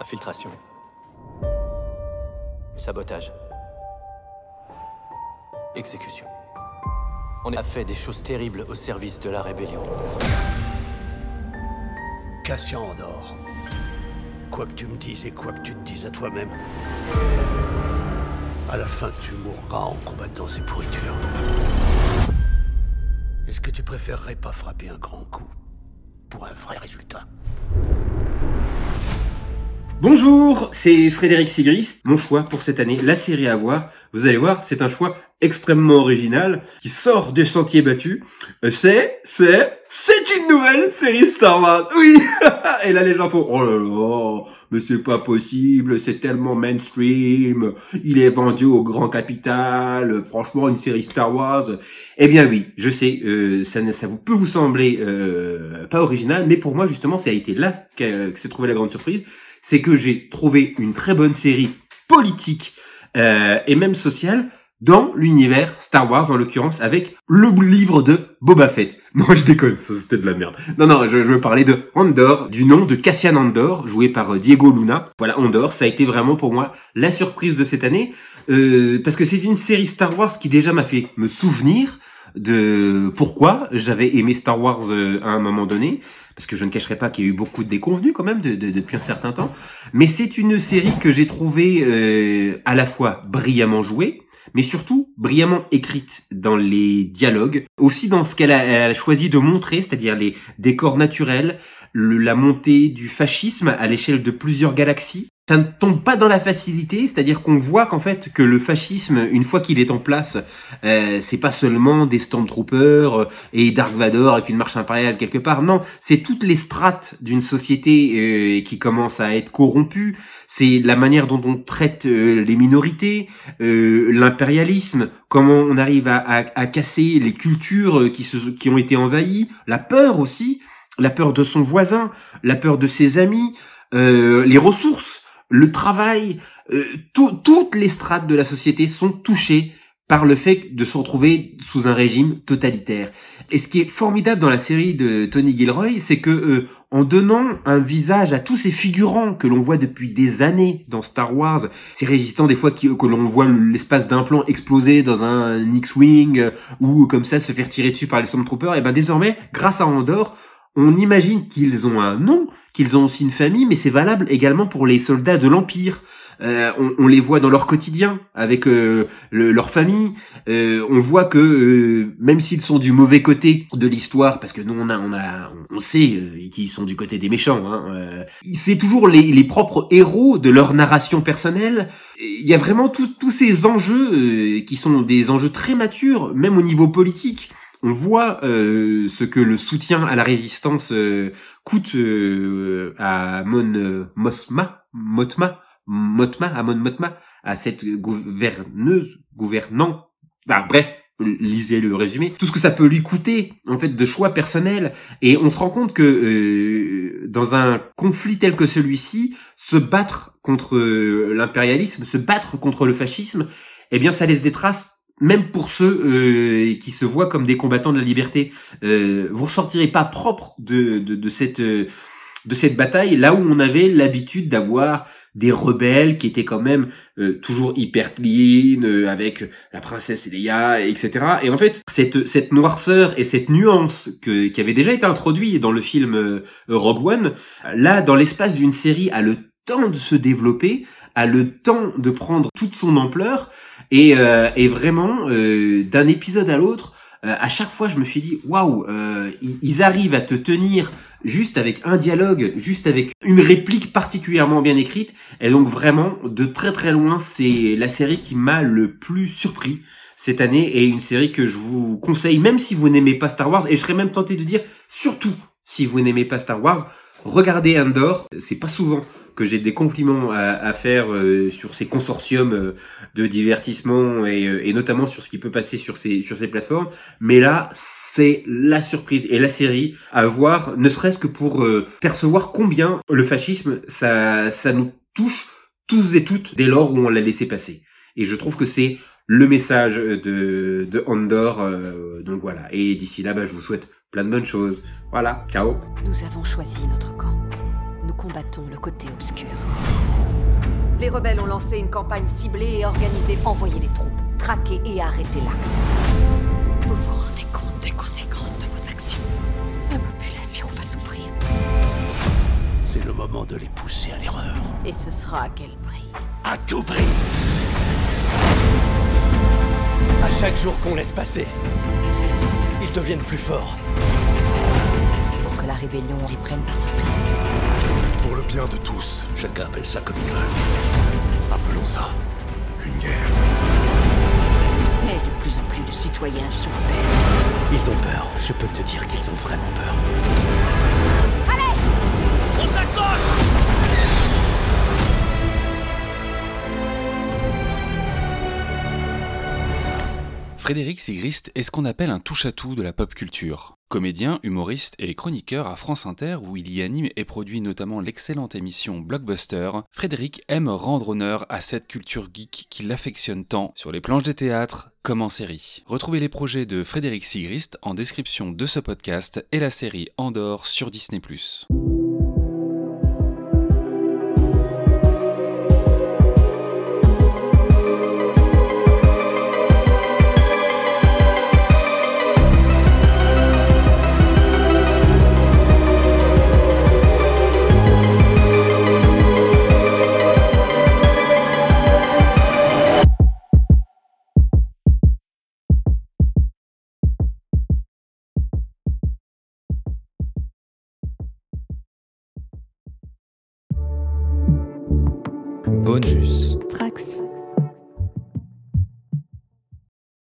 Infiltration. Sabotage. Exécution. On a fait des choses terribles au service de la rébellion. Cassian Andor. Quoi que tu me dises et quoi que tu te dises à toi-même, à la fin tu mourras en combattant ces pourritures. Est-ce que tu préférerais pas frapper un grand coup pour un vrai résultat? Bonjour, c'est Frédéric Sigrist. Mon choix pour cette année, la série à voir. Vous allez voir, c'est un choix extrêmement original qui sort des sentiers battus. Euh, C'est, c'est, c'est une nouvelle série Star Wars. Oui. Et là les gens font oh là là, mais c'est pas possible, c'est tellement mainstream. Il est vendu au grand capital. Franchement, une série Star Wars. Eh bien oui, je sais, euh, ça, ça vous peut vous sembler euh, pas original, mais pour moi justement, ça a été là que s'est trouvée la grande surprise c'est que j'ai trouvé une très bonne série politique euh, et même sociale dans l'univers Star Wars en l'occurrence avec le livre de Boba Fett. Non, je déconne, ça c'était de la merde. Non, non, je, veux parler de Andor, du nom de Cassian Andor, joué par euh, Diego Luna. Voilà, Andor, ça a été vraiment pour moi la surprise de cette année, euh, parce que c'est une série Star Wars qui déjà m'a fait me souvenir de pourquoi j'avais aimé Star Wars à un moment donné, parce que je ne cacherai pas qu'il y a eu beaucoup de déconvenus quand même de- de- depuis un certain temps. Mais c'est une série que j'ai trouvée euh, à la fois brillamment jouée, mais surtout brillamment écrite dans les dialogues, aussi dans ce qu'elle a, a choisi de montrer, c'est-à-dire les décors naturels, la montée du fascisme à l'échelle de plusieurs galaxies. Ça ne tombe pas dans la facilité, c'est-à-dire qu'on voit qu'en fait que le fascisme, une fois qu'il est en place, euh, c'est pas seulement des stormtroopers euh, et Dark Vador avec une marche impériale quelque part. Non, c'est toutes les strates d'une société euh, qui commence à être corrompue. C'est la manière dont on traite euh, les minorités, euh, l'impérialisme, comment on arrive à, à- à casser les cultures euh, qui, se, qui ont été envahies, la peur aussi, la peur de son voisin, la peur de ses amis, les ressources, le travail, euh, tout- toutes les strates de la société sont touchées par le fait de se retrouver sous un régime totalitaire. Et ce qui est formidable dans la série de Tony Gilroy, c'est que euh, en donnant un visage à tous ces figurants que l'on voit depuis des années dans Star Wars, ces résistants des fois qui- que l'on voit l'espace d'un plan exploser dans un X-wing euh, ou comme ça se faire tirer dessus par les Stormtroopers, et ben désormais, grâce à Andorre, on imagine qu'ils ont un nom, qu'ils ont aussi une famille, mais c'est valable également pour les soldats de l'Empire. Euh, on, on les voit dans leur quotidien avec euh, le- leur famille. Euh, on voit que euh, même s'ils sont du mauvais côté de l'histoire, parce que nous on a, on a, on sait euh, qu'ils sont du côté des méchants. Hein, euh, c'est toujours les, les propres héros de leur narration personnelle. Il y a vraiment tous ces enjeux qui sont des enjeux très matures, même au niveau politique. On voit euh, ce que le soutien à la résistance euh, coûte euh, à Mon Mosma, Motma, Motma, à Mon Motma, à cette gouverneuse, gouvernant, bref, lisez le résumé, tout ce que ça peut lui coûter en fait de choix personnels. Et on se rend compte que dans un conflit tel que celui-ci, se battre contre l'impérialisme, se battre contre le fascisme, eh bien ça laisse des traces même pour ceux euh, qui se voient comme des combattants de la liberté. Euh, vous ressortirez pas propre de, de, de cette euh, de cette bataille là où on avait l'habitude d'avoir des rebelles qui étaient quand même euh, toujours hyper clean euh, avec la princesse Leia etc et en fait cette cette noirceur et cette nuance que qui avait déjà été introduite dans le film euh, Rogue One là dans l'espace d'une série a le temps de se développer le temps de prendre toute son ampleur et, euh, et vraiment euh, d'un épisode à l'autre euh, à chaque fois je me suis dit waouh ils arrivent à te tenir juste avec un dialogue juste avec une réplique particulièrement bien écrite. Et donc vraiment de très très loin c'est la série qui m'a le plus surpris cette année et une série que je vous conseille même si vous n'aimez pas Star Wars. Et je serais même tenté de dire surtout si vous n'aimez pas Star Wars regardez Andor c'est pas souvent que j'ai des compliments à, faire euh, sur ces consortiums euh, de divertissement et, euh, et notamment sur ce qui peut passer sur ces plateformes. Mais là, c'est la surprise et la série à voir, ne serait-ce que pour percevoir combien le fascisme ça nous touche tous et toutes dès lors où on l'a laissé passer. Et je trouve que c'est le message de Andor. donc voilà. Et d'ici là, bah, je vous souhaite plein de bonnes choses. Voilà. Ciao. Nous avons choisi notre camp. Nous combattons le côté obscur. Les rebelles ont lancé une campagne ciblée et organisée. Envoyez les troupes, traquez et arrêtez l'axe. Vous vous rendez compte des conséquences de vos actions? La population va souffrir. C'est le moment de les pousser à l'erreur. Et ce sera à quel prix? À tout prix À chaque jour qu'on laisse passer, deviennent plus forts. Pour que la rébellion les prenne par surprise. Pour le bien de tous, Chacun appelle ça comme il veut. appelons ça une guerre. Mais de plus en plus de citoyens se rebellent. Ils ont peur. Je peux te dire qu'ils ont vraiment peur. Frédéric Sigrist est ce qu'on appelle un touche-à-tout de la pop culture. Comédien, humoriste et chroniqueur à France Inter où il y anime et produit notamment l'excellente émission Blockbuster, Frédéric aime rendre honneur à cette culture geek qu'il affectionne tant sur les planches des théâtres comme en série. Retrouvez les projets de Frédéric Sigrist en description de ce podcast et la série Andorre sur Disney+. Bonus. Trax.